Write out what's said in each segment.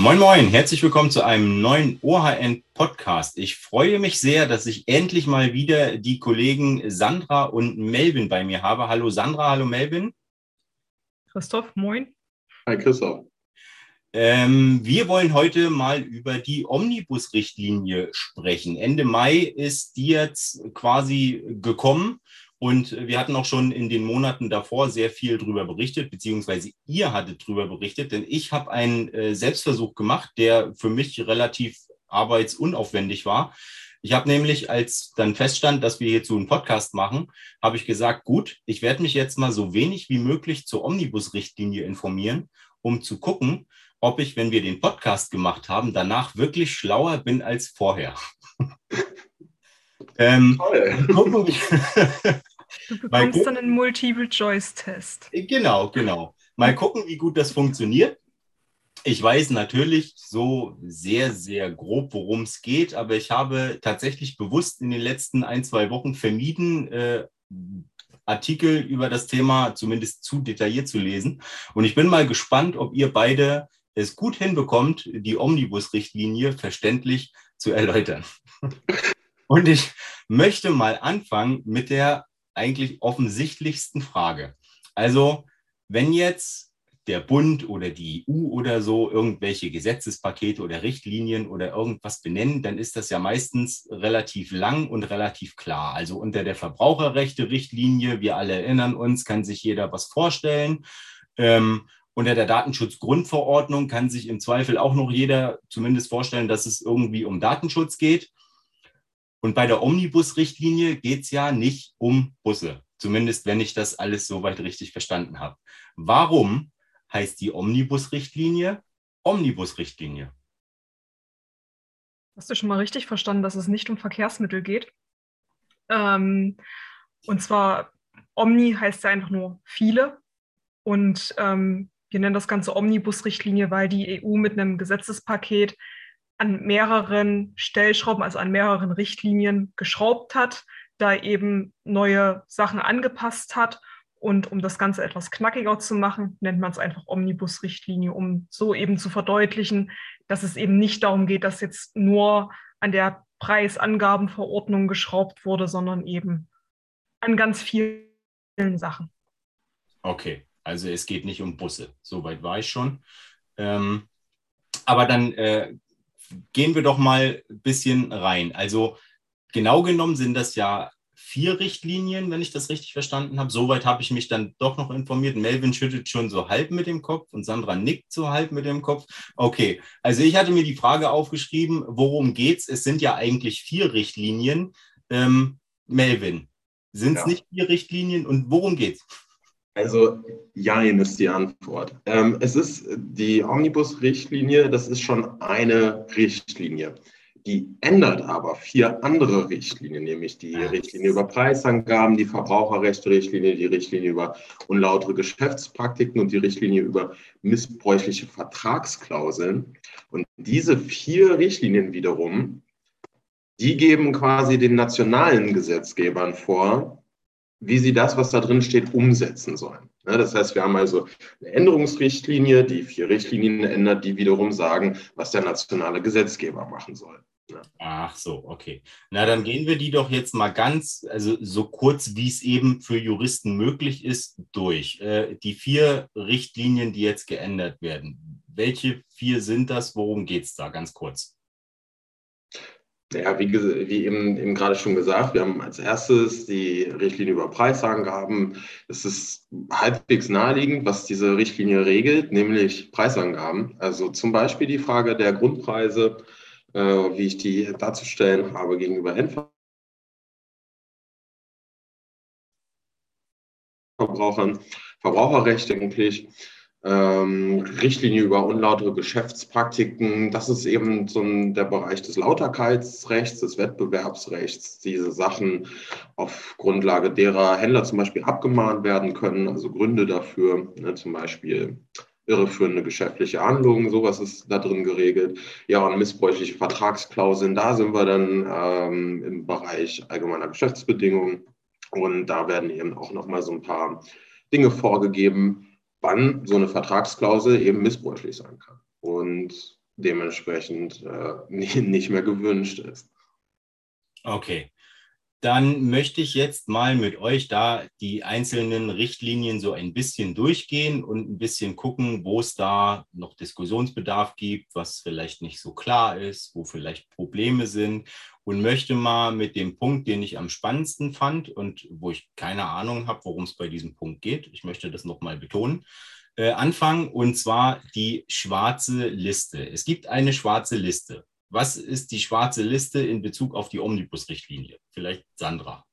Moin Moin, herzlich willkommen zu einem neuen OHN Podcast. Ich freue mich sehr, dass ich endlich mal wieder die Kollegen Sandra und Melvin bei mir habe. Hallo Sandra, hallo Melvin. Christoph, moin. Hi Christoph. Ähm, wir wollen heute mal über die Omnibus-Richtlinie sprechen. Ende Mai ist die jetzt quasi gekommen und wir hatten auch schon in den Monaten davor sehr viel darüber berichtet, beziehungsweise ihr hattet darüber berichtet, denn ich habe einen äh, Selbstversuch gemacht, der für mich relativ arbeitsunaufwendig war. Ich habe nämlich, als dann feststand, dass wir hierzu einen Podcast machen, habe ich gesagt, gut, ich werde mich jetzt mal so wenig wie möglich zur Omnibus-Richtlinie informieren, um zu gucken, ob ich, wenn wir den Podcast gemacht haben, danach wirklich schlauer bin als vorher. ähm, Toll. Du bekommst dann einen Multiple-Choice-Test. Genau, genau. Mal gucken, wie gut das funktioniert. Ich weiß natürlich so sehr, sehr grob, worum es geht, aber ich habe tatsächlich bewusst in den letzten ein, zwei Wochen vermieden, äh, Artikel über das Thema zumindest zu detailliert zu lesen. Und ich bin mal gespannt, ob ihr beide es gut hinbekommt, die Omnibus-Richtlinie verständlich zu erläutern. Und ich möchte mal anfangen mit der eigentlich offensichtlichsten Frage. Also, wenn jetzt der Bund oder die EU oder so irgendwelche Gesetzespakete oder Richtlinien oder irgendwas benennen, dann ist das ja meistens relativ lang und relativ klar. Also unter der Verbraucherrechte-Richtlinie, wir alle erinnern uns, kann sich jeder was vorstellen. Ähm, unter der Datenschutzgrundverordnung kann sich im Zweifel auch noch jeder zumindest vorstellen, dass es irgendwie um Datenschutz geht. Und bei der Omnibus-Richtlinie geht es ja nicht um Busse, zumindest wenn ich das alles soweit richtig verstanden habe. Warum heißt die Omnibus-Richtlinie Omnibus-Richtlinie? Hast du schon mal richtig verstanden, dass es nicht um Verkehrsmittel geht? Ähm, und zwar, Omni heißt ja einfach nur viele. Und ähm, wir nennen das Ganze Omnibus-Richtlinie, weil die EU mit einem Gesetzespaket an mehreren Stellschrauben, also an mehreren Richtlinien geschraubt hat, da eben neue Sachen angepasst hat. Und um das Ganze etwas knackiger zu machen, nennt man es einfach Omnibus-Richtlinie, um so eben zu verdeutlichen, dass es eben nicht darum geht, dass jetzt nur an der Preisangabenverordnung geschraubt wurde, sondern eben an ganz vielen Sachen. Okay, also es geht nicht um Busse. Soweit war ich schon. Ähm, aber dann äh, gehen wir doch mal ein bisschen rein. Also genau genommen sind das ja vier Richtlinien, wenn ich das richtig verstanden habe. Soweit habe ich mich dann doch noch informiert. Melvin schüttet schon so halb mit dem Kopf und Sandra nickt so halb mit dem Kopf. Okay, also ich hatte mir die Frage aufgeschrieben, worum geht's? Es sind ja eigentlich vier Richtlinien. Ähm, Melvin, sind es ja. nicht vier Richtlinien und worum geht's? Also, Jein ist die Antwort. Ähm, es ist die Omnibus-Richtlinie, das ist schon eine Richtlinie. Die ändert aber vier andere Richtlinien, nämlich die Richtlinie über Preisangaben, die Verbraucherrechte-Richtlinie, die Richtlinie über unlautere Geschäftspraktiken und die Richtlinie über missbräuchliche Vertragsklauseln. Und diese vier Richtlinien wiederum, die geben quasi den nationalen Gesetzgebern vor, wie sie das, was da drin steht, umsetzen sollen. das heißt, wir haben also eine Änderungsrichtlinie, die vier Richtlinien ändert, die wiederum sagen, was der nationale Gesetzgeber machen soll. Ach so, okay. Na, dann gehen wir die doch jetzt mal ganz, also so kurz, wie es eben für Juristen möglich ist, durch. Äh, die vier Richtlinien, die jetzt geändert werden. Welche vier sind das? Worum geht es da ganz kurz? Ja, wie, wie eben, eben, gerade schon gesagt, wir haben als erstes die Richtlinie über Preisangaben. Es ist halbwegs naheliegend, was diese Richtlinie regelt, nämlich Preisangaben. Also zum Beispiel die Frage der Grundpreise, äh, wie ich die darzustellen habe gegenüber Endverbrauchern, Verbraucherrecht eigentlich ähm, Richtlinie über unlautere Geschäftspraktiken. Das ist eben so ein, der Bereich des Lauterkeitsrechts, des Wettbewerbsrechts, diese Sachen auf Grundlage derer Händler zum Beispiel abgemahnt werden können, also Gründe dafür, ne, zum Beispiel irreführende geschäftliche Handlungen, sowas ist da drin geregelt. Ja, und missbräuchliche Vertragsklauseln, da sind wir dann ähm, im Bereich allgemeiner Geschäftsbedingungen. Und da werden eben auch nochmal so ein paar Dinge vorgegeben, wann so eine Vertragsklausel eben missbräuchlich sein kann. Und dementsprechend äh, nicht mehr gewünscht ist. Okay. Dann möchte ich jetzt mal mit euch da die einzelnen Richtlinien so ein bisschen durchgehen und ein bisschen gucken, wo es da noch Diskussionsbedarf gibt, was vielleicht nicht so klar ist, wo vielleicht Probleme sind und möchte mal mit dem Punkt, den ich am spannendsten fand und wo ich keine Ahnung habe, worum es bei diesem Punkt geht, ich möchte das nochmal betonen, äh, anfangen und zwar die schwarze Liste. Es gibt eine schwarze Liste. Was ist die schwarze Liste in Bezug auf die Omnibus-Richtlinie? Vielleicht Sandra.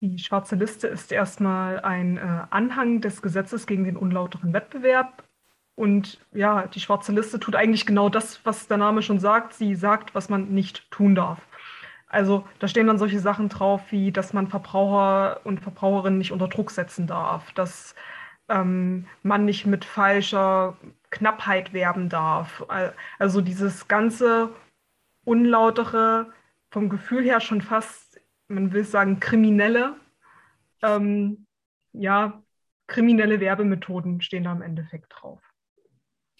Die schwarze Liste ist erstmal ein äh, Anhang des Gesetzes gegen den unlauteren Wettbewerb. Und ja, die schwarze Liste tut eigentlich genau das, was der Name schon sagt. Sie sagt, was man nicht tun darf. Also da stehen dann solche Sachen drauf, wie dass man Verbraucher und Verbraucherinnen nicht unter Druck setzen darf, dass ähm, man nicht mit falscher Knappheit werben darf. Also dieses ganze unlautere, vom Gefühl her schon fast, man will sagen, kriminelle, ähm, ja, kriminelle Werbemethoden stehen da im Endeffekt drauf.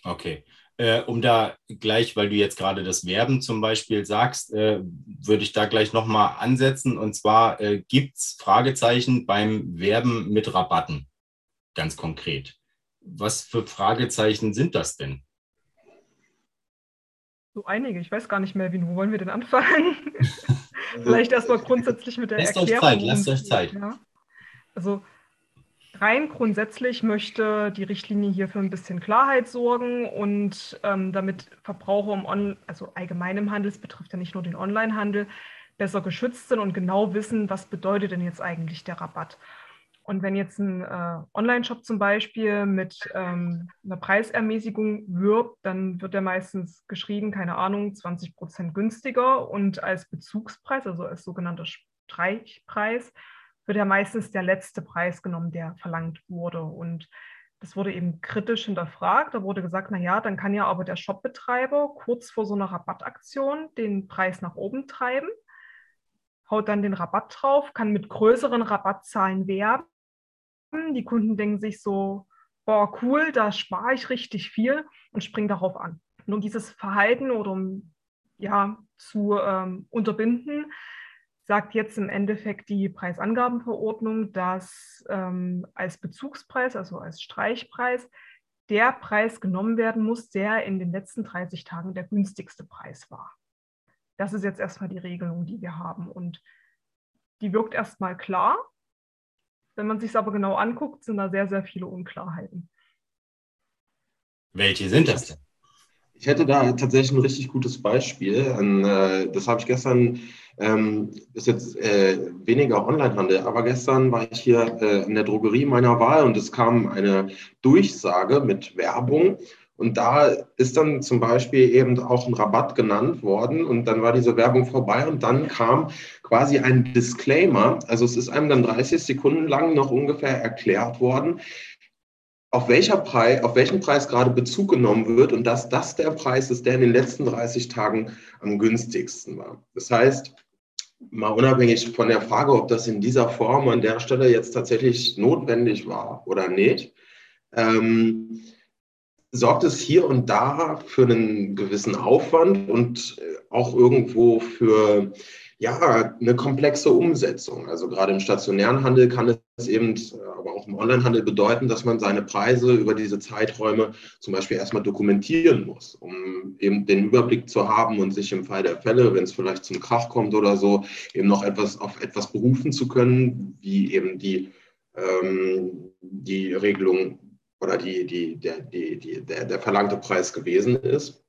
Okay. Äh, um da gleich, weil du jetzt gerade das Werben zum Beispiel sagst, äh, würde ich da gleich nochmal ansetzen. Und zwar äh, gibt es Fragezeichen beim Werben mit Rabatten, ganz konkret. Was für Fragezeichen sind das denn? So einige, ich weiß gar nicht mehr, wie, wo wollen wir denn anfangen? Vielleicht erstmal grundsätzlich mit der lasst Erklärung. Euch Zeit, lasst euch Zeit. Ja. Also rein grundsätzlich möchte die Richtlinie hier für ein bisschen Klarheit sorgen und ähm, damit Verbraucher im On also allgemein im Handel, es betrifft ja nicht nur den Onlinehandel, besser geschützt sind und genau wissen, was bedeutet denn jetzt eigentlich der Rabatt. Und wenn jetzt ein äh, Online-Shop zum Beispiel mit ähm, einer Preisermäßigung wirbt, dann wird er meistens geschrieben, keine Ahnung, 20 Prozent günstiger und als Bezugspreis, also als sogenannter Streichpreis, wird ja meistens der letzte Preis genommen, der verlangt wurde. Und das wurde eben kritisch hinterfragt. Da wurde gesagt, naja, dann kann ja aber der Shopbetreiber kurz vor so einer Rabattaktion den Preis nach oben treiben, haut dann den Rabatt drauf, kann mit größeren Rabattzahlen werben die Kunden denken sich so, boah, cool, da spare ich richtig viel und springen darauf an. Und um dieses Verhalten oder um ja, zu ähm, unterbinden, sagt jetzt im Endeffekt die Preisangabenverordnung, dass ähm, als Bezugspreis, also als Streichpreis, der Preis genommen werden muss, der in den letzten 30 Tagen der günstigste Preis war. Das ist jetzt erstmal die Regelung, die wir haben. Und die wirkt erstmal klar, wenn man sich es aber genau anguckt, sind da sehr, sehr viele Unklarheiten. Welche sind das denn? Ich hätte da tatsächlich ein richtig gutes Beispiel. Äh, das habe ich gestern, ähm, ist jetzt äh, weniger Onlinehandel, aber gestern war ich hier äh, in der Drogerie meiner Wahl und es kam eine Durchsage mit Werbung und da ist dann zum Beispiel eben auch ein Rabatt genannt worden und dann war diese Werbung vorbei und dann kam quasi ein Disclaimer. Also es ist einem dann 30 Sekunden lang noch ungefähr erklärt worden, auf, welcher Preis, auf welchen Preis gerade Bezug genommen wird und dass das der Preis ist, der in den letzten 30 Tagen am günstigsten war. Das heißt, mal unabhängig von der Frage, ob das in dieser Form an der Stelle jetzt tatsächlich notwendig war oder nicht, ähm, sorgt es hier und da für einen gewissen Aufwand und äh, auch irgendwo für ja, eine komplexe Umsetzung. Also gerade im stationären Handel kann es eben, äh, aber auch im Onlinehandel bedeuten, dass man seine Preise über diese Zeiträume zum Beispiel erstmal dokumentieren muss, um eben den Überblick zu haben und sich im Fall der Fälle, wenn es vielleicht zum Krach kommt oder so, eben noch etwas auf etwas berufen zu können, wie eben die, ähm, die Regelung oder die, die, der, die, die, der, der verlangte Preis gewesen ist.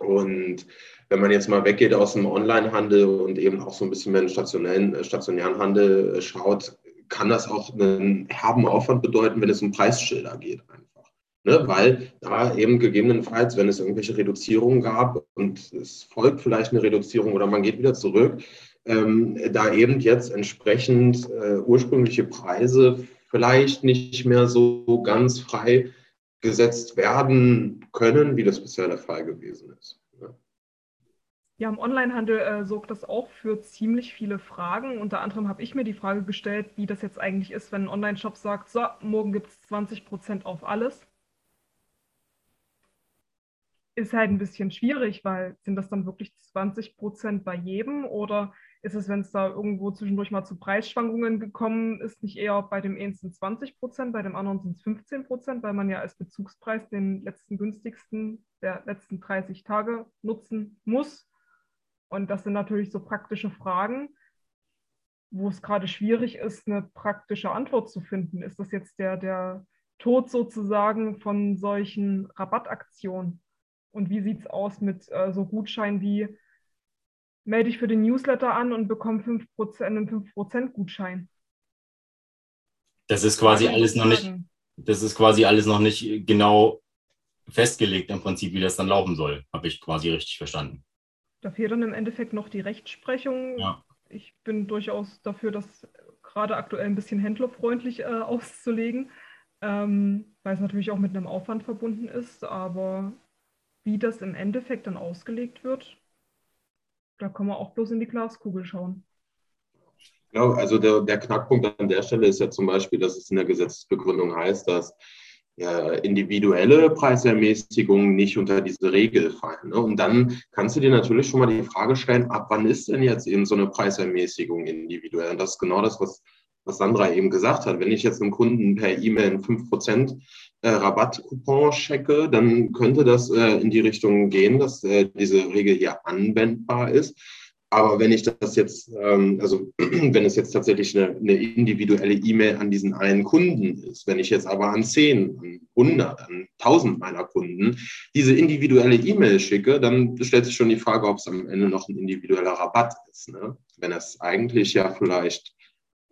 Und wenn man jetzt mal weggeht aus dem Onlinehandel und eben auch so ein bisschen mehr in den stationären, äh, stationären Handel äh, schaut, kann das auch einen herben Aufwand bedeuten, wenn es um Preisschilder geht einfach. Ne? Weil da eben gegebenenfalls, wenn es irgendwelche Reduzierungen gab und es folgt vielleicht eine Reduzierung oder man geht wieder zurück, ähm, da eben jetzt entsprechend äh, ursprüngliche Preise vielleicht nicht mehr so ganz frei gesetzt werden können, wie das bisher der Fall gewesen ist. Ja, im Onlinehandel äh, sorgt das auch für ziemlich viele Fragen. Unter anderem habe ich mir die Frage gestellt, wie das jetzt eigentlich ist, wenn ein Online-Shop sagt, so, morgen gibt es 20% auf alles. ist halt ein bisschen schwierig, weil sind das dann wirklich 20 Prozent bei jedem oder ist es, wenn es da irgendwo zwischendurch mal zu Preisschwankungen gekommen ist, nicht eher bei dem einen sind 20 Prozent, bei dem anderen sind es 15 Prozent, weil man ja als Bezugspreis den letzten günstigsten der letzten 30 Tage nutzen muss. Und das sind natürlich so praktische Fragen, wo es gerade schwierig ist, eine praktische Antwort zu finden. Ist das jetzt der, der Tod sozusagen von solchen Rabattaktionen? Und wie sieht es aus mit äh, so Gutscheinen wie melde dich für den Newsletter an und bekomme 5%, einen 5% Gutschein? Das ist quasi alles noch nicht, das ist quasi alles noch nicht genau festgelegt im Prinzip, wie das dann laufen soll. Habe ich quasi richtig verstanden. Da fehlt dann im Endeffekt noch die Rechtsprechung. Ja. Ich bin durchaus dafür, das gerade aktuell ein bisschen händlerfreundlich äh, auszulegen, ähm, weil es natürlich auch mit einem Aufwand verbunden ist. Aber wie das im Endeffekt dann ausgelegt wird, da kann man auch bloß in die Glaskugel schauen. Genau, also der, der Knackpunkt an der Stelle ist ja zum Beispiel, dass es in der Gesetzesbegründung heißt, dass ja, individuelle Preisermäßigungen nicht unter diese Regel fallen. Ne? Und dann kannst du dir natürlich schon mal die Frage stellen, ab wann ist denn jetzt eben so eine Preisermäßigung individuell? Und das ist genau das, was, was Sandra eben gesagt hat. Wenn ich jetzt einem Kunden per E-Mail einen 5% äh, Rabattcoupon checke, dann könnte das äh, in die Richtung gehen, dass äh, diese Regel hier anwendbar ist. Aber wenn ich das jetzt, ähm, also wenn es jetzt tatsächlich eine, eine individuelle E-Mail an diesen einen Kunden ist, wenn ich jetzt aber an 10, an 100, an 1000 meiner Kunden diese individuelle E-Mail schicke, dann stellt sich schon die Frage, ob es am Ende noch ein individueller Rabatt ist. Ne? Wenn es eigentlich ja vielleicht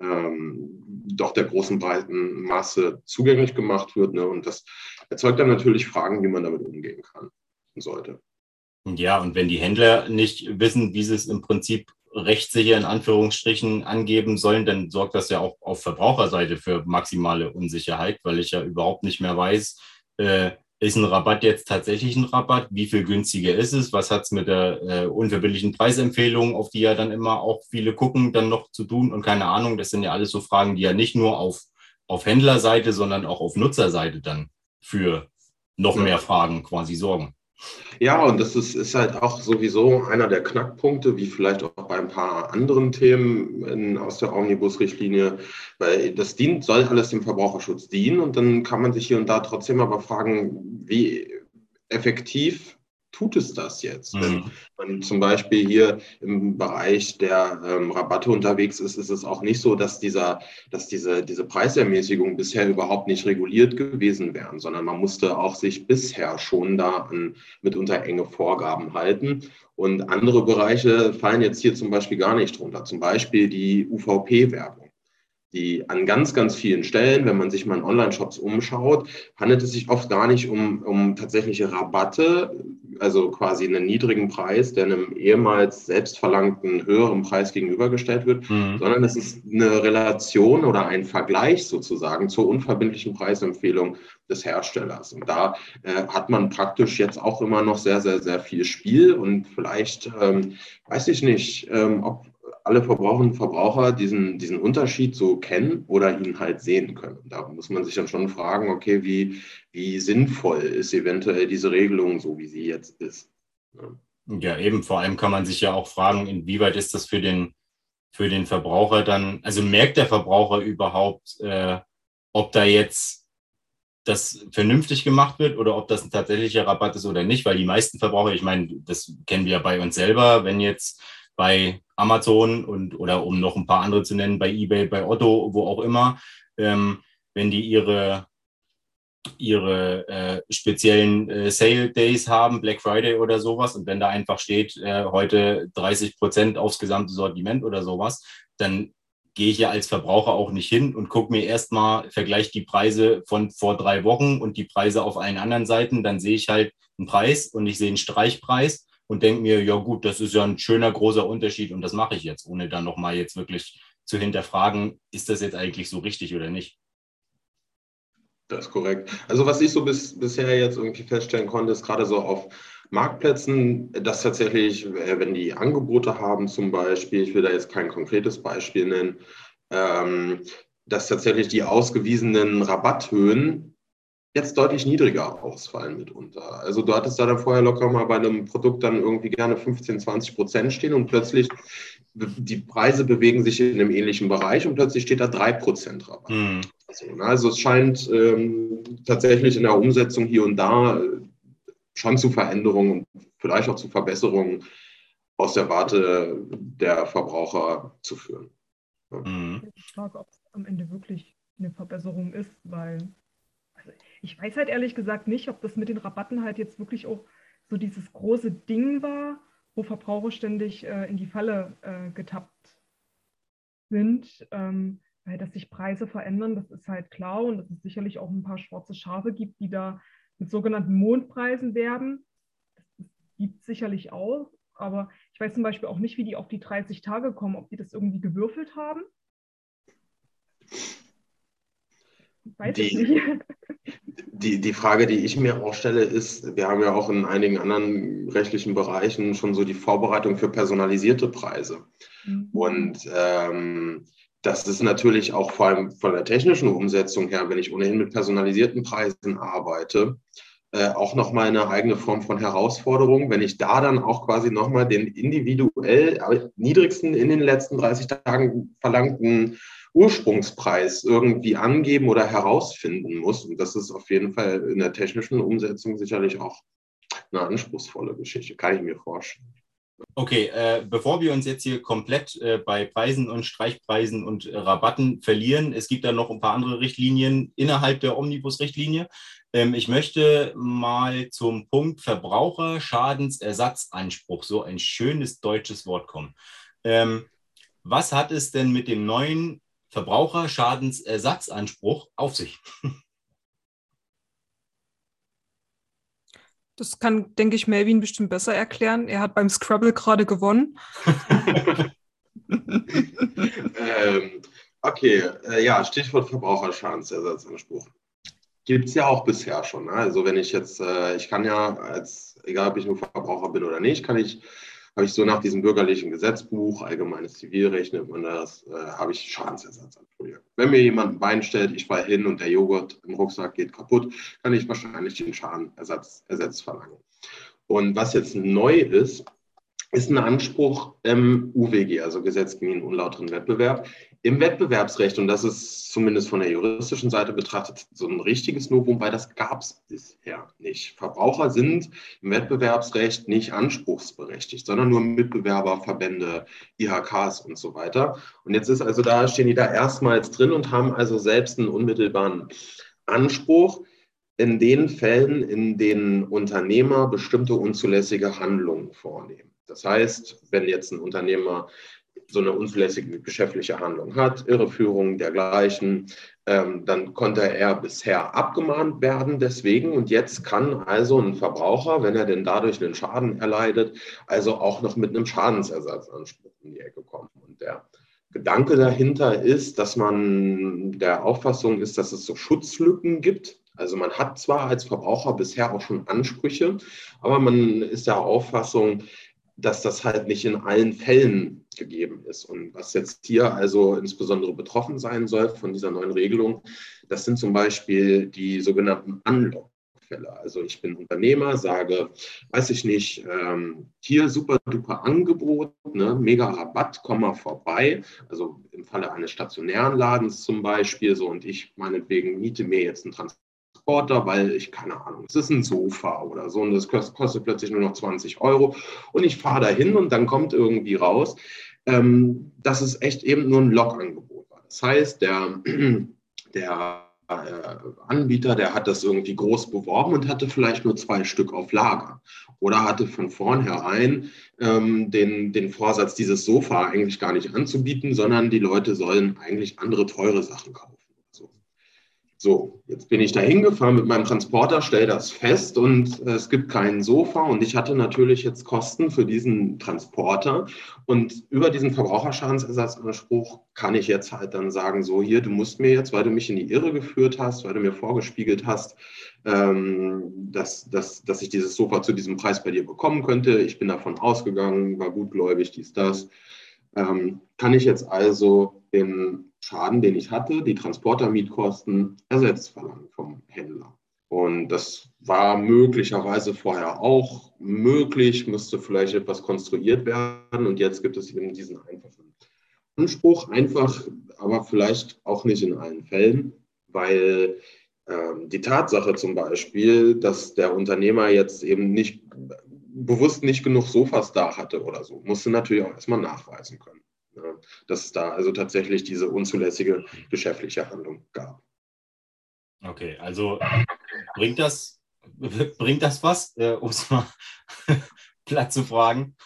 ähm, doch der großen breiten Masse zugänglich gemacht wird. Ne? Und das erzeugt dann natürlich Fragen, wie man damit umgehen kann und sollte. Ja, und wenn die Händler nicht wissen, wie sie es im Prinzip rechtssicher in Anführungsstrichen angeben sollen, dann sorgt das ja auch auf Verbraucherseite für maximale Unsicherheit, weil ich ja überhaupt nicht mehr weiß, äh, ist ein Rabatt jetzt tatsächlich ein Rabatt? Wie viel günstiger ist es? Was hat es mit der äh, unverbindlichen Preisempfehlung, auf die ja dann immer auch viele gucken, dann noch zu tun? Und keine Ahnung, das sind ja alles so Fragen, die ja nicht nur auf, auf Händlerseite, sondern auch auf Nutzerseite dann für noch mehr Fragen quasi sorgen. Ja, und das ist, ist halt auch sowieso einer der Knackpunkte, wie vielleicht auch bei ein paar anderen Themen in, aus der Omnibus-Richtlinie, weil das dient, soll alles dem Verbraucherschutz dienen und dann kann man sich hier und da trotzdem aber fragen, wie effektiv tut es das jetzt? Mhm. Wenn man zum Beispiel hier im Bereich der ähm, Rabatte unterwegs ist, ist es auch nicht so, dass, dieser, dass diese, diese Preisermäßigungen bisher überhaupt nicht reguliert gewesen wären, sondern man musste auch sich bisher schon da an mitunter enge Vorgaben halten. Und andere Bereiche fallen jetzt hier zum Beispiel gar nicht drunter, zum Beispiel die UVP-Werbung die an ganz, ganz vielen Stellen, wenn man sich mal in Online-Shops umschaut, handelt es sich oft gar nicht um, um tatsächliche Rabatte, also quasi einen niedrigen Preis, der einem ehemals selbstverlangten höheren Preis gegenübergestellt wird, mhm. sondern es ist eine Relation oder ein Vergleich sozusagen zur unverbindlichen Preisempfehlung des Herstellers. Und da äh, hat man praktisch jetzt auch immer noch sehr, sehr, sehr viel Spiel und vielleicht, ähm, weiß ich nicht, ähm, ob alle Verbraucherinnen und Verbraucher diesen, diesen Unterschied so kennen oder ihn halt sehen können. Da muss man sich dann schon fragen, okay, wie, wie sinnvoll ist eventuell diese Regelung so, wie sie jetzt ist. Ja. ja, eben, vor allem kann man sich ja auch fragen, inwieweit ist das für den, für den Verbraucher dann, also merkt der Verbraucher überhaupt, äh, ob da jetzt das vernünftig gemacht wird oder ob das ein tatsächlicher Rabatt ist oder nicht, weil die meisten Verbraucher, ich meine, das kennen wir ja bei uns selber, wenn jetzt bei Amazon und oder um noch ein paar andere zu nennen, bei eBay, bei Otto, wo auch immer, ähm, wenn die ihre ihre äh, speziellen äh, Sale Days haben, Black Friday oder sowas, und wenn da einfach steht, äh, heute 30 Prozent aufs gesamte Sortiment oder sowas, dann gehe ich ja als Verbraucher auch nicht hin und gucke mir erstmal, vergleiche die Preise von vor drei Wochen und die Preise auf allen anderen Seiten, dann sehe ich halt einen Preis und ich sehe einen Streichpreis und denke mir, ja gut, das ist ja ein schöner großer Unterschied und das mache ich jetzt, ohne dann nochmal jetzt wirklich zu hinterfragen, ist das jetzt eigentlich so richtig oder nicht. Das ist korrekt. Also was ich so bis, bisher jetzt irgendwie feststellen konnte, ist gerade so auf Marktplätzen, dass tatsächlich, äh, wenn die Angebote haben zum Beispiel, ich will da jetzt kein konkretes Beispiel nennen, ähm, dass tatsächlich die ausgewiesenen Rabatthöhen jetzt deutlich niedriger ausfallen mitunter. Also du hattest da dann vorher locker mal bei einem Produkt dann irgendwie gerne 15, 20 Prozent stehen und plötzlich die Preise bewegen sich in einem ähnlichen Bereich und plötzlich steht da 3 Prozent Rabatt. Mhm. Also, also, es scheint ähm, tatsächlich in der Umsetzung hier und da äh, schon zu Veränderungen und vielleicht auch zu Verbesserungen aus der Warte der Verbraucher zu führen. Ja. Mhm. Ich frage, ob es am Ende wirklich eine Verbesserung ist, weil ich weiß halt ehrlich gesagt nicht, ob das mit den Rabatten halt jetzt wirklich auch so dieses große Ding war, wo Verbraucher ständig äh, in die Falle äh, getappt sind. Ähm, weil dass sich Preise verändern, das ist halt klar und dass es sicherlich auch ein paar schwarze Schafe gibt, die da mit sogenannten Mondpreisen werben. Das gibt es sicherlich auch, aber ich weiß zum Beispiel auch nicht, wie die auf die 30 Tage kommen, ob die das irgendwie gewürfelt haben. Weiß die, ich nicht. Die, die Frage, die ich mir auch stelle, ist, wir haben ja auch in einigen anderen rechtlichen Bereichen schon so die Vorbereitung für personalisierte Preise. Mhm. Und ähm, das ist natürlich auch vor allem von der technischen Umsetzung her, wenn ich ohnehin mit personalisierten Preisen arbeite, äh, auch nochmal eine eigene Form von Herausforderung. Wenn ich da dann auch quasi nochmal den individuell niedrigsten in den letzten 30 Tagen verlangten Ursprungspreis irgendwie angeben oder herausfinden muss. Und das ist auf jeden Fall in der technischen Umsetzung sicherlich auch eine anspruchsvolle Geschichte, kann ich mir vorstellen. Okay, äh, bevor wir uns jetzt hier komplett äh, bei Preisen und Streichpreisen und äh, Rabatten verlieren, es gibt da noch ein paar andere Richtlinien innerhalb der Omnibus-Richtlinie. Ähm, ich möchte mal zum Punkt Verbraucherschadensersatzanspruch, so ein schönes deutsches Wort kommen. Ähm, was hat es denn mit dem neuen Verbraucherschadensersatzanspruch auf sich? Das kann, denke ich, Melvin bestimmt besser erklären. Er hat beim Scrabble gerade gewonnen. ähm, okay, äh, ja, Stichwort Verbraucherschadensersatzanspruch. Gibt es ja auch bisher schon. Ne? Also wenn ich jetzt, äh, ich kann ja als, egal ob ich nur Verbraucher bin oder nicht, kann ich habe ich so nach diesem bürgerlichen Gesetzbuch, allgemeines Zivilrecht nennt man das, äh, habe ich Schadensersatz Wenn mir jemand ein Bein stellt, ich fall hin und der Joghurt im Rucksack geht kaputt, kann ich wahrscheinlich den Schadenersatz Ersatz verlangen. Und was jetzt neu ist, ist ein Anspruch im UWG, also Gesetz gegen den unlauteren Wettbewerb. Im Wettbewerbsrecht, und das ist zumindest von der juristischen Seite betrachtet so ein richtiges Novum, weil das gab es bisher nicht. Verbraucher sind im Wettbewerbsrecht nicht anspruchsberechtigt, sondern nur Mitbewerber, Verbände, IHKs und so weiter. Und jetzt ist also da, stehen die da erstmals drin und haben also selbst einen unmittelbaren Anspruch in den Fällen, in denen Unternehmer bestimmte unzulässige Handlungen vornehmen. Das heißt, wenn jetzt ein Unternehmer so eine unzulässige geschäftliche Handlung hat, Irreführung dergleichen, ähm, dann konnte er bisher abgemahnt werden deswegen. Und jetzt kann also ein Verbraucher, wenn er denn dadurch einen Schaden erleidet, also auch noch mit einem Schadensersatzanspruch in die Ecke kommen. Und der Gedanke dahinter ist, dass man der Auffassung ist, dass es so Schutzlücken gibt. Also man hat zwar als Verbraucher bisher auch schon Ansprüche, aber man ist der Auffassung, dass das halt nicht in allen Fällen gegeben ist. Und was jetzt hier also insbesondere betroffen sein soll von dieser neuen Regelung, das sind zum Beispiel die sogenannten Unlock-Fälle. Also ich bin Unternehmer, sage, weiß ich nicht, ähm, hier super duper Angebot, ne, mega Rabatt, komm mal vorbei. Also im Falle eines stationären Ladens zum Beispiel so und ich meinetwegen miete mir jetzt einen Transport Transporter, weil ich, keine Ahnung, es ist ein Sofa oder so und das kostet plötzlich nur noch 20 Euro und ich fahre da hin und dann kommt irgendwie raus, ähm, dass es echt eben nur ein Lokangebot war. Das heißt, der, der äh, Anbieter, der hat das irgendwie groß beworben und hatte vielleicht nur zwei Stück auf Lager oder hatte von vornherein ähm, den, den Vorsatz, dieses Sofa eigentlich gar nicht anzubieten, sondern die Leute sollen eigentlich andere teure Sachen kaufen. So, jetzt bin ich da hingefahren mit meinem Transporter, stelle das fest und äh, es gibt kein Sofa und ich hatte natürlich jetzt Kosten für diesen Transporter und über diesen Verbraucherschadensersatzanspruch kann ich jetzt halt dann sagen, so hier, du musst mir jetzt, weil du mich in die Irre geführt hast, weil du mir vorgespiegelt hast, ähm, dass, dass, dass ich dieses Sofa zu diesem Preis bei dir bekommen könnte. Ich bin davon ausgegangen, war gutgläubig, dies, das. Ähm, kann ich jetzt also den Schaden, den ich hatte, die Transportermietkosten, ersetzt verlangen vom Händler. Und das war möglicherweise vorher auch möglich, müsste vielleicht etwas konstruiert werden. Und jetzt gibt es eben diesen einfachen Anspruch, einfach, aber vielleicht auch nicht in allen Fällen, weil ähm, die Tatsache zum Beispiel, dass der Unternehmer jetzt eben nicht bewusst nicht genug Sofas da hatte oder so, musste natürlich auch erstmal nachweisen können, ne? Dass es da also tatsächlich diese unzulässige geschäftliche Handlung gab. Okay, also bringt das, bringt das was, äh, um es mal platt zu fragen?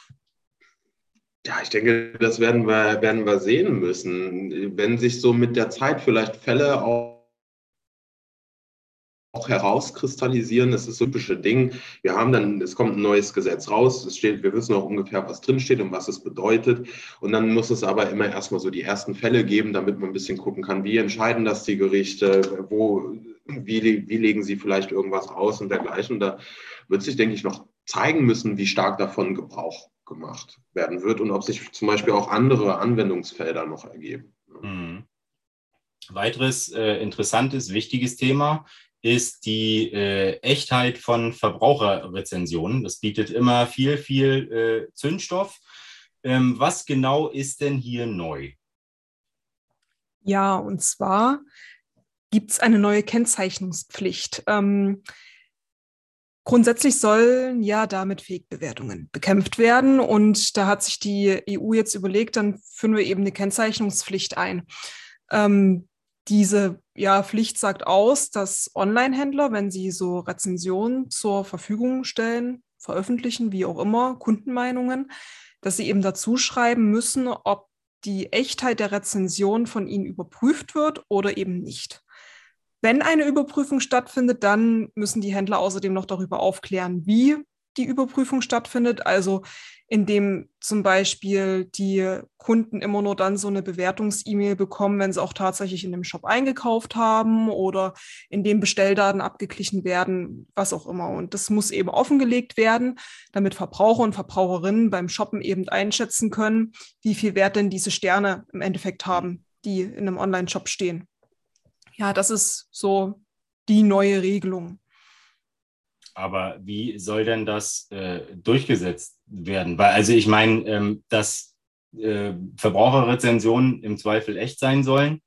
Ja, ich denke, das werden wir, werden wir sehen müssen. Wenn sich so mit der Zeit vielleicht Fälle auch auch herauskristallisieren. Das ist das typische Ding. Wir haben dann, es kommt ein neues Gesetz raus, es steht, wir wissen auch ungefähr, was drinsteht und was es bedeutet. Und dann muss es aber immer erstmal so die ersten Fälle geben, damit man ein bisschen gucken kann, wie entscheiden das die Gerichte, wo, wie, wie legen sie vielleicht irgendwas aus und dergleichen. Da wird sich, denke ich, noch zeigen müssen, wie stark davon Gebrauch gemacht werden wird und ob sich zum Beispiel auch andere Anwendungsfelder noch ergeben. Mhm. Weiteres äh, interessantes, wichtiges Thema ist die äh, Echtheit von Verbraucherrezensionen. Das bietet immer viel, viel äh, Zündstoff. Ähm, was genau ist denn hier neu? Ja, und zwar gibt es eine neue Kennzeichnungspflicht. Ähm, grundsätzlich sollen ja damit Fake-Bewertungen bekämpft werden. Und da hat sich die EU jetzt überlegt, dann führen wir eben eine Kennzeichnungspflicht ein. Ähm, diese ja, Pflicht sagt aus, dass Online-Händler, wenn sie so Rezensionen zur Verfügung stellen, veröffentlichen, wie auch immer, Kundenmeinungen, dass sie eben dazu schreiben müssen, ob die Echtheit der Rezension von ihnen überprüft wird oder eben nicht. Wenn eine Überprüfung stattfindet, dann müssen die Händler außerdem noch darüber aufklären, wie die Überprüfung stattfindet. Also indem zum Beispiel die Kunden immer nur dann so eine Bewertungs-E-Mail bekommen, wenn sie auch tatsächlich in dem Shop eingekauft haben oder indem Bestelldaten abgeglichen werden, was auch immer. Und das muss eben offengelegt werden, damit Verbraucher und Verbraucherinnen beim Shoppen eben einschätzen können, wie viel Wert denn diese Sterne im Endeffekt haben, die in einem Online-Shop stehen. Ja, das ist so die neue Regelung. Aber wie soll denn das äh, durchgesetzt werden? Weil, also ich meine, ähm, dass äh, Verbraucherrezensionen im Zweifel echt sein sollen,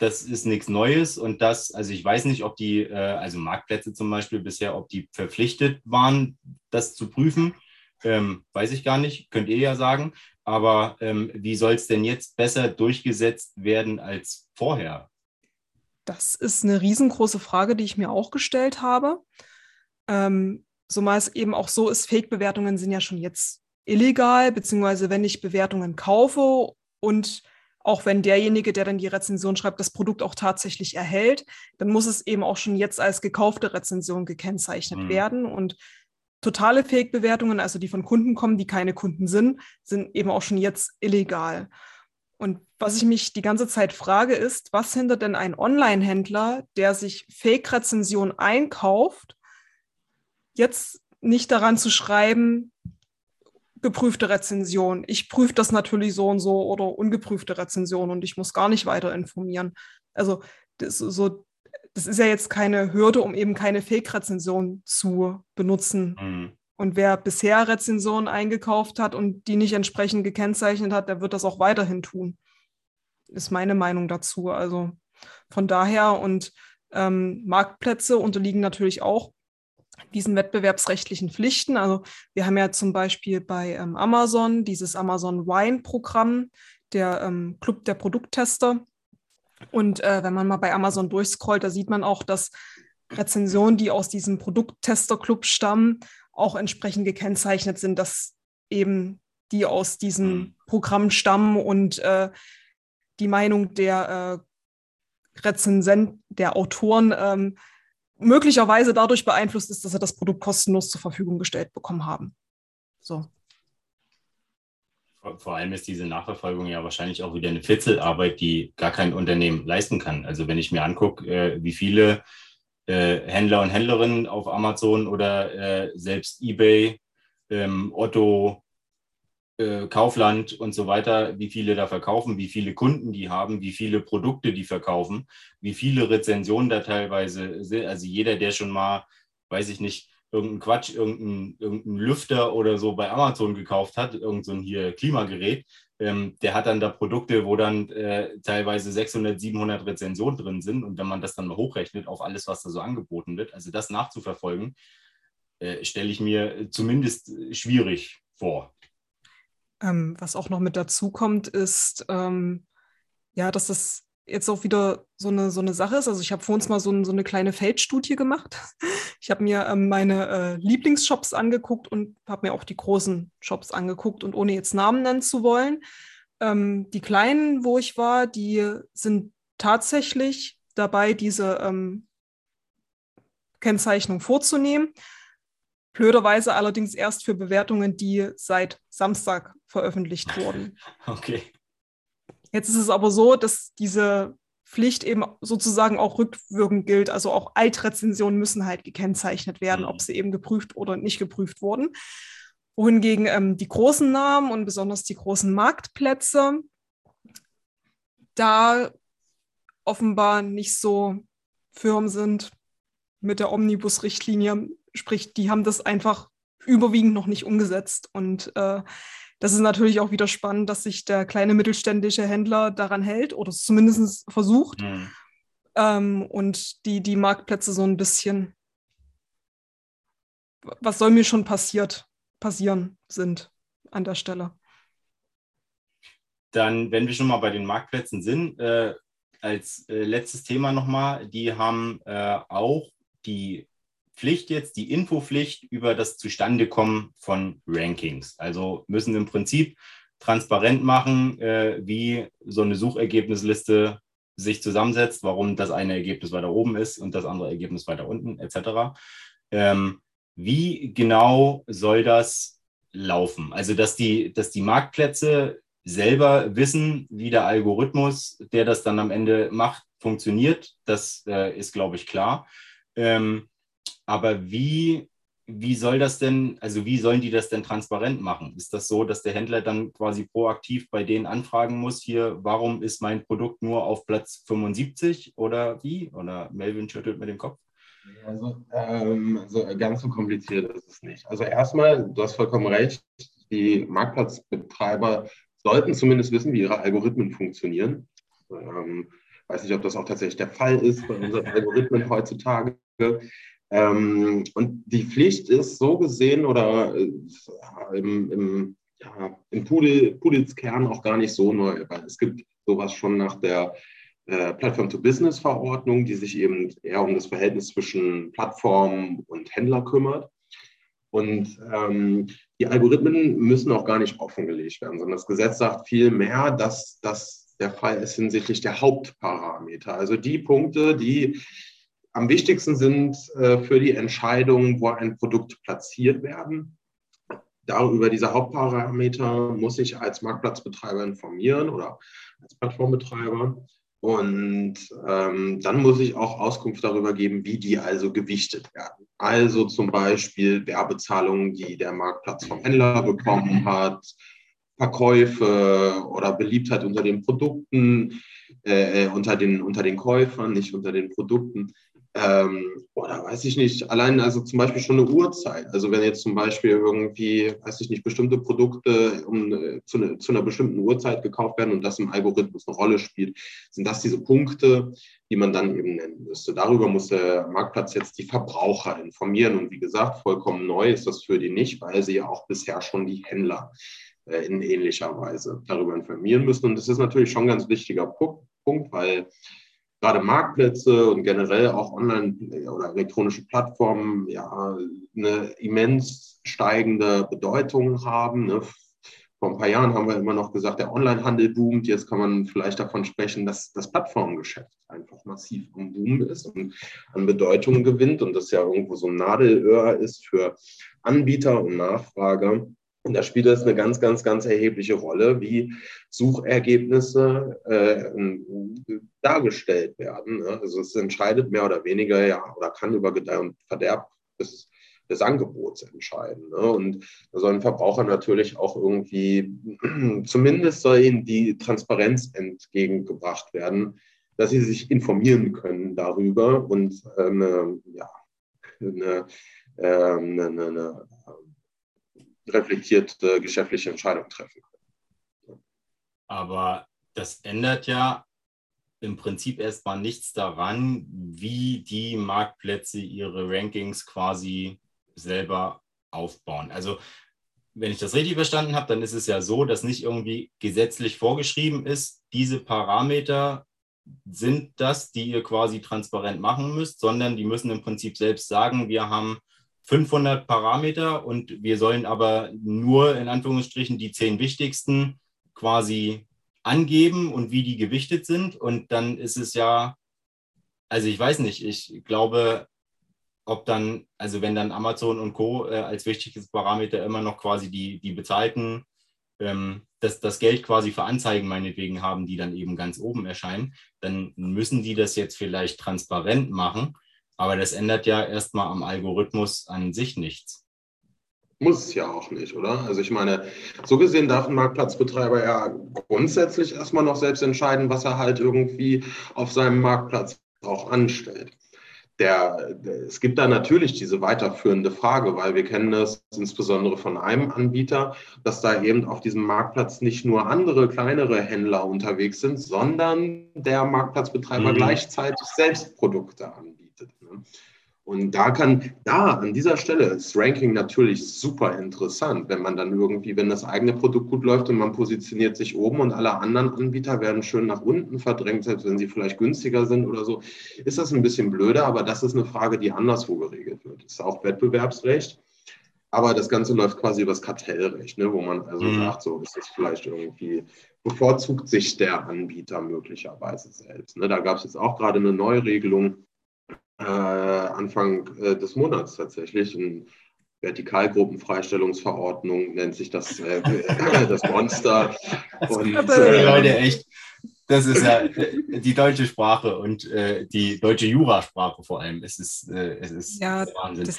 das ist nichts Neues. Und das, also ich weiß nicht, ob die, äh, also Marktplätze zum Beispiel bisher, ob die verpflichtet waren, das zu prüfen. Ähm, weiß ich gar nicht, könnt ihr ja sagen. Aber ähm, wie soll es denn jetzt besser durchgesetzt werden als vorher? Das ist eine riesengroße Frage, die ich mir auch gestellt habe. Ähm, zumal es eben auch so ist, Fake-Bewertungen sind ja schon jetzt illegal, beziehungsweise wenn ich Bewertungen kaufe und auch wenn derjenige, der dann die Rezension schreibt, das Produkt auch tatsächlich erhält, dann muss es eben auch schon jetzt als gekaufte Rezension gekennzeichnet mhm. werden. Und totale Fake-Bewertungen, also die von Kunden kommen, die keine Kunden sind, sind eben auch schon jetzt illegal. Und was ich mich die ganze Zeit frage, ist, was hindert denn ein Online-Händler, der sich Fake-Rezension einkauft jetzt nicht daran zu schreiben, geprüfte Rezension. Ich prüfe das natürlich so und so oder ungeprüfte Rezension und ich muss gar nicht weiter informieren. Also das, so, das ist ja jetzt keine Hürde, um eben keine Fake-Rezension zu benutzen. Mhm. Und wer bisher Rezensionen eingekauft hat und die nicht entsprechend gekennzeichnet hat, der wird das auch weiterhin tun. Ist meine Meinung dazu. Also von daher und ähm, Marktplätze unterliegen natürlich auch diesen wettbewerbsrechtlichen Pflichten. Also wir haben ja zum Beispiel bei ähm, Amazon dieses Amazon Wine-Programm, der ähm, Club der Produkttester. Und äh, wenn man mal bei Amazon durchscrollt, da sieht man auch, dass Rezensionen, die aus diesem Produkttester-Club stammen, auch entsprechend gekennzeichnet sind, dass eben die aus diesem mhm. Programm stammen und äh, die Meinung der äh, Rezensent, der Autoren ähm, möglicherweise dadurch beeinflusst ist, dass sie das Produkt kostenlos zur Verfügung gestellt bekommen haben. So. Vor allem ist diese Nachverfolgung ja wahrscheinlich auch wieder eine Fitzelarbeit, die gar kein Unternehmen leisten kann. Also wenn ich mir angucke, äh, wie viele äh, Händler und Händlerinnen auf Amazon oder äh, selbst eBay, ähm, Otto, äh, Kaufland und so weiter, wie viele da verkaufen, wie viele Kunden die haben, wie viele Produkte die verkaufen, wie viele Rezensionen da teilweise sind. Also jeder, der schon mal, weiß ich nicht, irgendeinen Quatsch, irgendeinen irgendein Lüfter oder so bei Amazon gekauft hat, irgendein so hier Klimagerät, ähm, der hat dann da Produkte, wo dann äh, teilweise 600, 700 Rezensionen drin sind. Und wenn man das dann mal hochrechnet auf alles, was da so angeboten wird, also das nachzuverfolgen, äh, stelle ich mir zumindest schwierig vor. Ähm, was auch noch mit dazu kommt, ist, ähm, ja, dass das jetzt auch wieder so eine, so eine Sache ist. Also ich habe vor uns mal so, ein, so, eine kleine Feldstudie gemacht. Ich habe mir ähm, meine äh, Lieblingsshops angeguckt und habe mir auch die großen Shops angeguckt. Und ohne jetzt Namen nennen zu wollen, ähm, die kleinen, wo ich war, die sind tatsächlich dabei, diese ähm, Kennzeichnung vorzunehmen. Blöderweise allerdings erst für Bewertungen, die seit Samstag veröffentlicht wurden. Okay. Jetzt ist es aber so, dass diese Pflicht eben sozusagen auch rückwirkend gilt. Also auch Altrezensionen müssen halt gekennzeichnet werden, ob mhm. sie eben geprüft oder nicht geprüft wurden. Wohingegen ähm, die großen Namen und besonders die großen Marktplätze da offenbar nicht so firm sind mit der Omnibus-Richtlinie. Sprich, die haben das einfach überwiegend noch nicht umgesetzt. Und äh, das ist natürlich auch wieder spannend, dass sich der kleine mittelständische Händler daran hält oder es zumindest versucht. Mhm. Ähm, und die, die Marktplätze so ein bisschen, was soll mir schon passiert, passieren sind an der Stelle. Dann, wenn wir schon mal bei den Marktplätzen sind, äh, als äh, letztes Thema nochmal, die haben äh, auch die Pflicht jetzt, die Infopflicht über das Zustandekommen von Rankings. Also müssen im Prinzip transparent machen, äh, wie so eine Suchergebnisliste sich zusammensetzt, warum das eine Ergebnis weiter oben ist und das andere Ergebnis weiter unten, etc. Ähm, wie genau soll das laufen? Also, dass die, dass die Marktplätze selber wissen, wie der Algorithmus, der das dann am Ende macht, funktioniert, das äh, ist, glaube ich, klar. Ähm, aber wie, wie soll das denn, also wie sollen die das denn transparent machen? Ist das so, dass der Händler dann quasi proaktiv bei denen anfragen muss, hier, warum ist mein Produkt nur auf Platz 75 oder wie? Oder Melvin schüttelt mit dem Kopf. Also, ähm, also ganz so kompliziert ist es nicht. Also erstmal, du hast vollkommen recht, die Marktplatzbetreiber sollten zumindest wissen, wie ihre Algorithmen funktionieren. Ähm, weiß nicht, ob das auch tatsächlich der Fall ist bei unseren Algorithmen heutzutage. Ähm, und die Pflicht ist so gesehen oder äh, im, im, ja, im Pudel, Pudels Kern auch gar nicht so neu, weil es gibt sowas schon nach der äh, Platform-to-Business-Verordnung, die sich eben eher um das Verhältnis zwischen Plattform und Händler kümmert. Und ähm, die Algorithmen müssen auch gar nicht offengelegt werden, sondern das Gesetz sagt vielmehr, dass das der Fall ist hinsichtlich der Hauptparameter. Also die Punkte, die am wichtigsten sind äh, für die Entscheidung, wo ein Produkt platziert werden. Darüber diese Hauptparameter muss ich als Marktplatzbetreiber informieren oder als Plattformbetreiber. Und ähm, dann muss ich auch Auskunft darüber geben, wie die also gewichtet werden. Also zum Beispiel Werbezahlungen, die der Marktplatz vom Händler bekommen hat, Verkäufe oder Beliebtheit unter den Produkten, äh, äh unter, den, unter den Käufern, nicht unter den Produkten. Ähm, oder weiß ich nicht, allein also zum Beispiel schon eine Uhrzeit. Also wenn jetzt zum Beispiel irgendwie, weiß ich nicht, bestimmte Produkte um, äh, zu, ne, zu, einer bestimmten Uhrzeit gekauft werden und das im Algorithmus eine Rolle spielt, sind das diese Punkte, die man dann eben nennen müsste. Darüber muss der Marktplatz jetzt die Verbraucher informieren. Und wie gesagt, vollkommen neu ist das für die nicht, weil sie ja auch bisher schon die Händler äh, in ähnlicher Weise darüber informieren müssen. Und das ist natürlich schon ein ganz wichtiger Punkt, weil gerade Marktplätze und generell auch Online- oder elektronische Plattformen ja eine immens steigende Bedeutung haben. Ne? Vor ein paar Jahren haben wir immer noch gesagt, der Onlinehandel boomt. Jetzt kann man vielleicht davon sprechen, dass das Plattformgeschäft einfach massiv am Boom ist und an Bedeutung gewinnt und das ja irgendwo so ein Nadelöhr ist für Anbieter und Nachfrager. Und da spielt das eine ganz, ganz, ganz erhebliche Rolle, wie Suchergebnisse äh, dargestellt werden. Ne? Also es entscheidet mehr oder weniger, ja, oder kann über Gedeih und Verderb, das des Angebots entscheiden. Ne? Und da sollen Verbraucher natürlich auch irgendwie, zumindest soll ihnen die Transparenz entgegengebracht werden, dass sie sich informieren können darüber und eine, ja, eine, eine, eine reflektierte geschäftliche Entscheidung treffen können. Aber das ändert ja im Prinzip erstmal nichts daran, wie die Marktplätze ihre Rankings quasi selber aufbauen. Also wenn ich das richtig verstanden habe, dann ist es ja so, dass nicht irgendwie gesetzlich vorgeschrieben ist, diese Parameter sind das, die ihr quasi transparent machen müsst, sondern die müssen im Prinzip selbst sagen, wir haben 500 Parameter und wir sollen aber nur in Anführungsstrichen die zehn wichtigsten quasi angeben und wie die gewichtet sind. Und dann ist es ja, also ich weiß nicht, ich glaube, ob dann, also wenn dann Amazon und Co. Äh, als wichtiges Parameter immer noch quasi die, die bezahlten, ähm, das, das Geld quasi für Anzeigen meinetwegen haben, die dann eben ganz oben erscheinen, dann müssen die das jetzt vielleicht transparent machen. Aber das ändert ja erstmal am Algorithmus an sich nichts. Muss es ja auch nicht, oder? Also ich meine, so gesehen darf ein Marktplatzbetreiber ja grundsätzlich erstmal noch selbst entscheiden, was er halt irgendwie auf seinem Marktplatz auch anstellt. Der, der, es gibt da natürlich diese weiterführende Frage, weil wir kennen das insbesondere von einem Anbieter, dass da eben auf diesem Marktplatz nicht nur andere kleinere Händler unterwegs sind, sondern der Marktplatzbetreiber mhm. gleichzeitig selbst Produkte anbietet. Ne? Und da kann, da an dieser Stelle ist Ranking natürlich super interessant, wenn man dann irgendwie, wenn das eigene Produkt gut läuft und man positioniert sich oben und alle anderen Anbieter werden schön nach unten verdrängt, selbst wenn sie vielleicht günstiger sind oder so, ist das ein bisschen blöder, aber das ist eine Frage, die anderswo geregelt wird. Das ist auch Wettbewerbsrecht. Aber das Ganze läuft quasi über das Kartellrecht, ne, wo man also mhm. sagt, so ist das vielleicht irgendwie, bevorzugt sich der Anbieter möglicherweise selbst. Ne, da gab es jetzt auch gerade eine Neuregelung, äh, Anfang äh, des Monats tatsächlich. Eine Vertikalgruppenfreistellungsverordnung nennt sich das, äh, das Monster. Und, äh, Leute, echt. Das ist ja äh, die deutsche Sprache und äh, die deutsche Jurasprache vor allem. Es ist, äh, es ist ja, Wahnsinn. Das,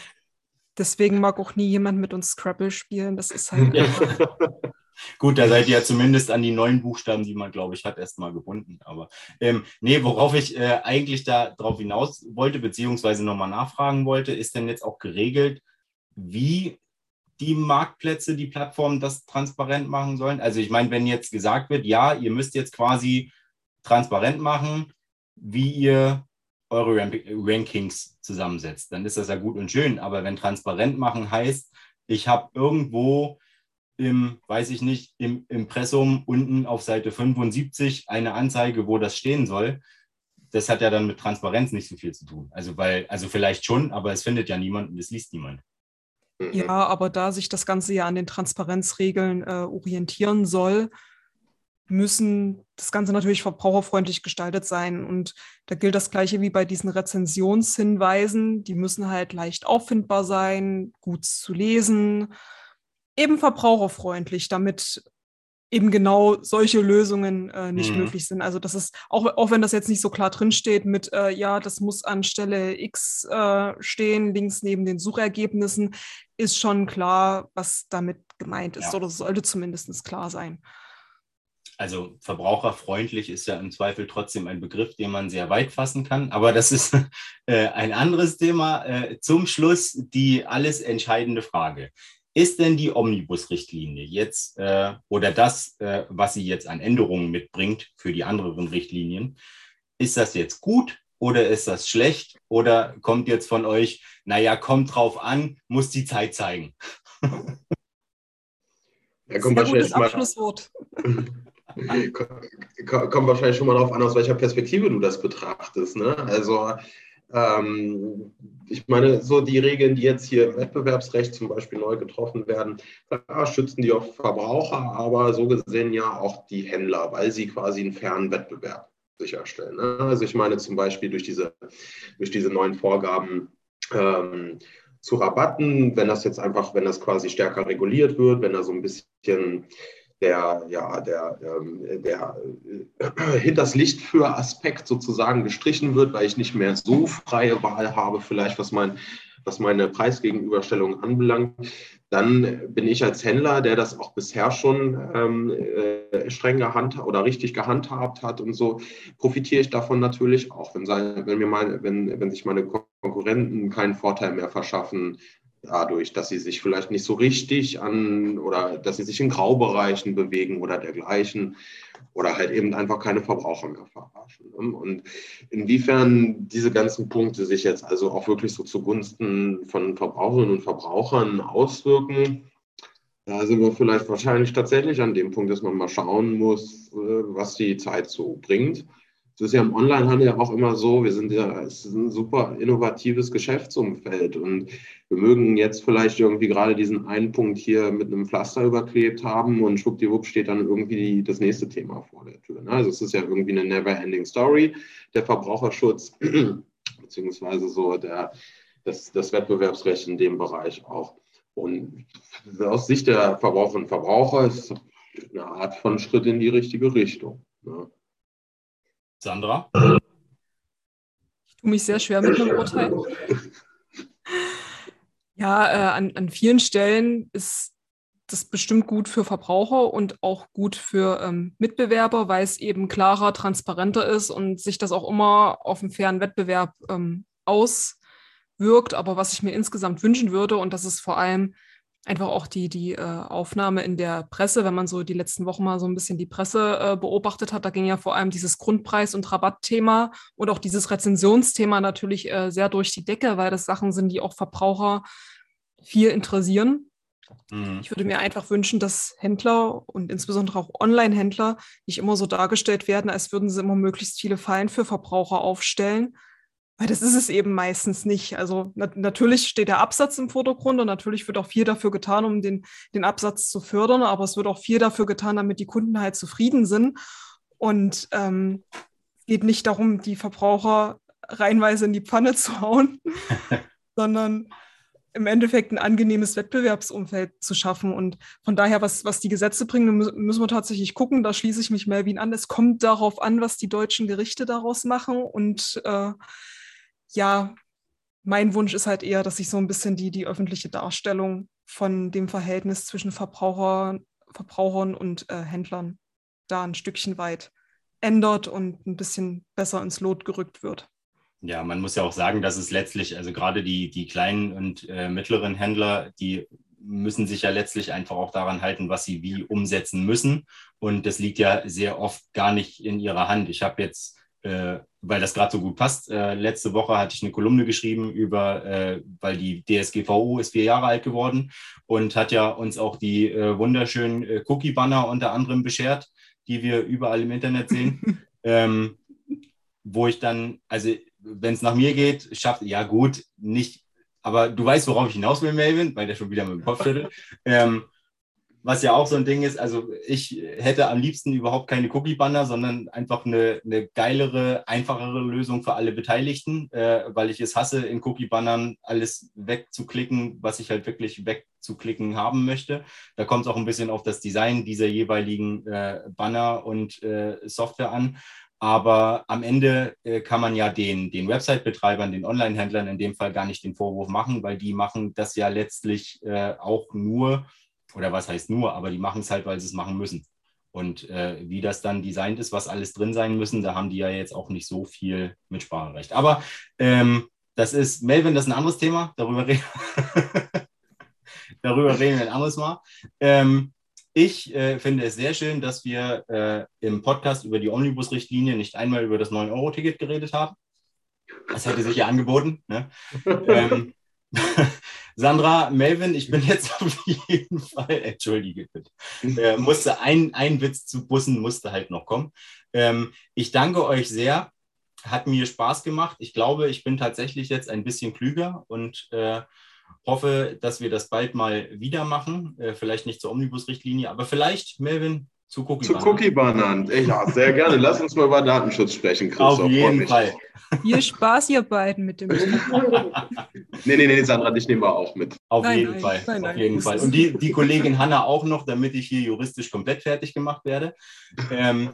deswegen mag auch nie jemand mit uns Scrabble spielen. Das ist halt. Gut, da seid ihr ja zumindest an die neuen Buchstaben, die man, glaube ich, hat, erstmal gebunden. Aber ähm, nee, worauf ich äh, eigentlich da drauf hinaus wollte, beziehungsweise nochmal nachfragen wollte, ist denn jetzt auch geregelt, wie die Marktplätze, die Plattformen das transparent machen sollen? Also ich meine, wenn jetzt gesagt wird, ja, ihr müsst jetzt quasi transparent machen, wie ihr eure Rankings zusammensetzt, dann ist das ja gut und schön. Aber wenn transparent machen heißt, ich habe irgendwo im, weiß ich nicht, im Impressum unten auf Seite 75 eine Anzeige, wo das stehen soll. Das hat ja dann mit Transparenz nicht so viel zu tun. Also, weil, also vielleicht schon, aber es findet ja niemand und es liest niemand. Mhm. Ja, aber da sich das Ganze ja an den Transparenzregeln äh, orientieren soll, müssen das Ganze natürlich verbraucherfreundlich gestaltet sein. Und da gilt das Gleiche wie bei diesen Rezensionshinweisen. Die müssen halt leicht auffindbar sein, gut zu lesen eben verbraucherfreundlich, damit eben genau solche Lösungen äh, nicht mhm. möglich sind. Also das ist, auch, auch wenn das jetzt nicht so klar drinsteht mit, äh, ja, das muss an Stelle X äh, stehen, links neben den Suchergebnissen, ist schon klar, was damit gemeint ist ja. oder sollte zumindest klar sein. Also verbraucherfreundlich ist ja im Zweifel trotzdem ein Begriff, den man sehr weit fassen kann. Aber das ist äh, ein anderes Thema. Äh, zum Schluss die alles entscheidende Frage. Ist denn die Omnibus-Richtlinie jetzt äh, oder das, äh, was sie jetzt an Änderungen mitbringt für die anderen Richtlinien, ist das jetzt gut oder ist das schlecht oder kommt jetzt von euch, naja, kommt drauf an, muss die Zeit zeigen? Ja, kommt wahrscheinlich, mal, kommt wahrscheinlich schon mal darauf an, aus welcher Perspektive du das betrachtest. Ne? Also ähm, ich meine, so die Regeln, die jetzt hier im Wettbewerbsrecht zum Beispiel neu getroffen werden, klar schützen die auch Verbraucher, aber so gesehen ja auch die Händler, weil sie quasi einen fairen Wettbewerb sicherstellen. Ne? Also ich meine zum Beispiel durch diese, durch diese neuen Vorgaben ähm, zu Rabatten, wenn das jetzt einfach, wenn das quasi stärker reguliert wird, wenn da so ein bisschen der, ja, der, ähm, der äh, hinters Licht für Aspekt sozusagen gestrichen wird, weil ich nicht mehr so freie Wahl habe, vielleicht was mein, was meine Preisgegenüberstellung anbelangt, dann bin ich als Händler, der das auch bisher schon ähm, äh, streng gehandhabt oder richtig gehandhabt hat und so, profitiere ich davon natürlich auch, wenn, wenn, mir meine, wenn, wenn sich meine Konkurrenten keinen Vorteil mehr verschaffen, dadurch, dass sie sich vielleicht nicht so richtig an oder dass sie sich in Graubereichen bewegen oder dergleichen oder halt eben einfach keine Verbraucher mehr verarschen. Ne? Und inwiefern diese ganzen Punkte sich jetzt also auch wirklich so zugunsten von Verbraucherinnen und Verbrauchern auswirken, da sind wir vielleicht wahrscheinlich tatsächlich an dem Punkt, dass man mal schauen muss, äh, was die Zeit so bringt. Es ist ja im Onlinehandel auch immer so, wir sind ja, es ist ein super innovatives Geschäftsumfeld und wir mögen jetzt vielleicht irgendwie gerade diesen einen Punkt hier mit einem Pflaster überklebt haben und schwuppdiwupp steht dann irgendwie das nächste Thema vor der Tür. Ne? Also es ist ja irgendwie eine never-ending Story, der Verbraucherschutz, beziehungsweise so der, das, das Wettbewerbsrecht in dem Bereich auch. Und aus Sicht der Verbraucherinnen und Verbraucher ist eine Art von Schritt in die richtige Richtung. Ne? Sandra? Ich tue mich sehr schwer mit einem Urteil. Ja, äh, an, an vielen Stellen ist das bestimmt gut für Verbraucher und auch gut für ähm, Mitbewerber, weil es eben klarer, transparenter ist und sich das auch immer auf einen fairen Wettbewerb ähm, auswirkt. Aber was ich mir insgesamt wünschen würde, und das ist vor allem einfach auch die, die äh, Aufnahme in der Presse, wenn man so die letzten Wochen mal so ein bisschen die Presse äh, beobachtet hat, da ging ja vor allem dieses Grundpreis- und Rabattthema und auch dieses Rezensionsthema natürlich äh, sehr durch die Decke, weil das Sachen sind, die auch Verbraucher viel interessieren. Mhm. Ich würde mir einfach wünschen, dass Händler und insbesondere auch Online-Händler nicht immer so dargestellt werden, als würden sie immer möglichst viele Fallen für Verbraucher aufstellen, weil das ist es eben meistens nicht. Also na natürlich steht der Absatz im Vordergrund und natürlich wird auch viel dafür getan, um den, den Absatz zu fördern, aber es wird auch viel dafür getan, damit die Kunden halt zufrieden sind. Und ähm, es geht nicht darum, die Verbraucher reinweise in die Pfanne zu hauen, sondern im Endeffekt ein angenehmes Wettbewerbsumfeld zu schaffen. Und von daher, was, was die Gesetze bringen, müssen wir tatsächlich gucken. Da schließe ich mich Melvin an. Es kommt darauf an, was die deutschen Gerichte daraus machen. Und äh, ja, mein Wunsch ist halt eher, dass sich so ein bisschen die, die öffentliche Darstellung von dem Verhältnis zwischen Verbraucher, Verbrauchern und äh, Händlern da ein Stückchen weit ändert und ein bisschen besser ins Lot gerückt wird. Ja, man muss ja auch sagen, dass es letztlich, also gerade die, die kleinen und äh, mittleren Händler, die müssen sich ja letztlich einfach auch daran halten, was sie wie umsetzen müssen. Und das liegt ja sehr oft gar nicht in ihrer Hand. Ich habe jetzt äh, weil das gerade so gut passt. Äh, letzte Woche hatte ich eine Kolumne geschrieben über, äh, weil die DSGVO ist vier Jahre alt geworden und hat ja uns auch die äh, wunderschönen äh, Cookie-Banner unter anderem beschert, die wir überall im Internet sehen. ähm, wo ich dann, also wenn es nach mir geht, schafft, ja gut, nicht, aber du weißt, worauf ich hinaus will, Melvin, weil der schon wieder mit dem Kopf schüttelt. Ähm, was ja auch so ein Ding ist, also ich hätte am liebsten überhaupt keine Cookie-Banner, sondern einfach eine, eine geilere, einfachere Lösung für alle Beteiligten, äh, weil ich es hasse, in Cookie-Bannern alles wegzuklicken, was ich halt wirklich wegzuklicken haben möchte. Da kommt es auch ein bisschen auf das Design dieser jeweiligen äh, Banner und äh, Software an. Aber am Ende äh, kann man ja den, den Website-Betreibern, den Online-Händlern in dem Fall gar nicht den Vorwurf machen, weil die machen das ja letztlich äh, auch nur, oder was heißt nur, aber die machen es halt, weil sie es machen müssen. Und äh, wie das dann designt ist, was alles drin sein müssen, da haben die ja jetzt auch nicht so viel Mitspracherecht. Aber ähm, das ist, Melvin, das ist ein anderes Thema, darüber, re darüber reden wir ein anderes Mal. Ähm, ich äh, finde es sehr schön, dass wir äh, im Podcast über die Omnibus-Richtlinie nicht einmal über das 9-Euro-Ticket geredet haben. Das hätte sich ja angeboten. Ne? ähm, Sandra, Melvin, ich bin jetzt auf jeden Fall, entschuldige bitte, äh, musste ein, ein Witz zu Bussen musste halt noch kommen. Ähm, ich danke euch sehr, hat mir Spaß gemacht. Ich glaube, ich bin tatsächlich jetzt ein bisschen klüger und äh, hoffe, dass wir das bald mal wieder machen. Äh, vielleicht nicht zur Omnibus-Richtlinie, aber vielleicht, Melvin, zu Cookie Zu Cookie Bananen. Ja, sehr gerne. Lass uns mal über Datenschutz sprechen, Christoph. Auf jeden Fall. Viel Spaß, ihr beiden, mit dem. nee, nee, nee, Sandra, dich nehmen wir auch mit. Auf nein, jeden nein, Fall. Nein, auf jeden Fall. Und die, die Kollegin Hanna auch noch, damit ich hier juristisch komplett fertig gemacht werde. Ähm,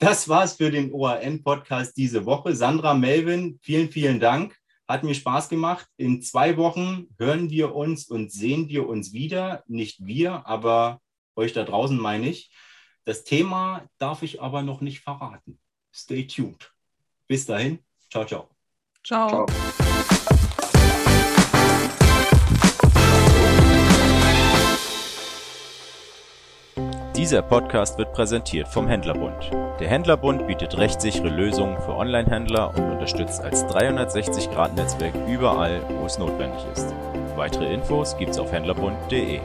das war's für den ORN-Podcast diese Woche. Sandra, Melvin, vielen, vielen Dank. Hat mir Spaß gemacht. In zwei Wochen hören wir uns und sehen wir uns wieder. Nicht wir, aber euch da draußen meine ich. Das Thema darf ich aber noch nicht verraten. Stay tuned. Bis dahin. Ciao, ciao. Ciao. ciao. Dieser Podcast wird präsentiert vom Händlerbund. Der Händlerbund bietet rechtssichere Lösungen für Online-Händler und unterstützt als 360-Grad-Netzwerk überall, wo es notwendig ist. Weitere Infos gibt's auf händlerbund.de.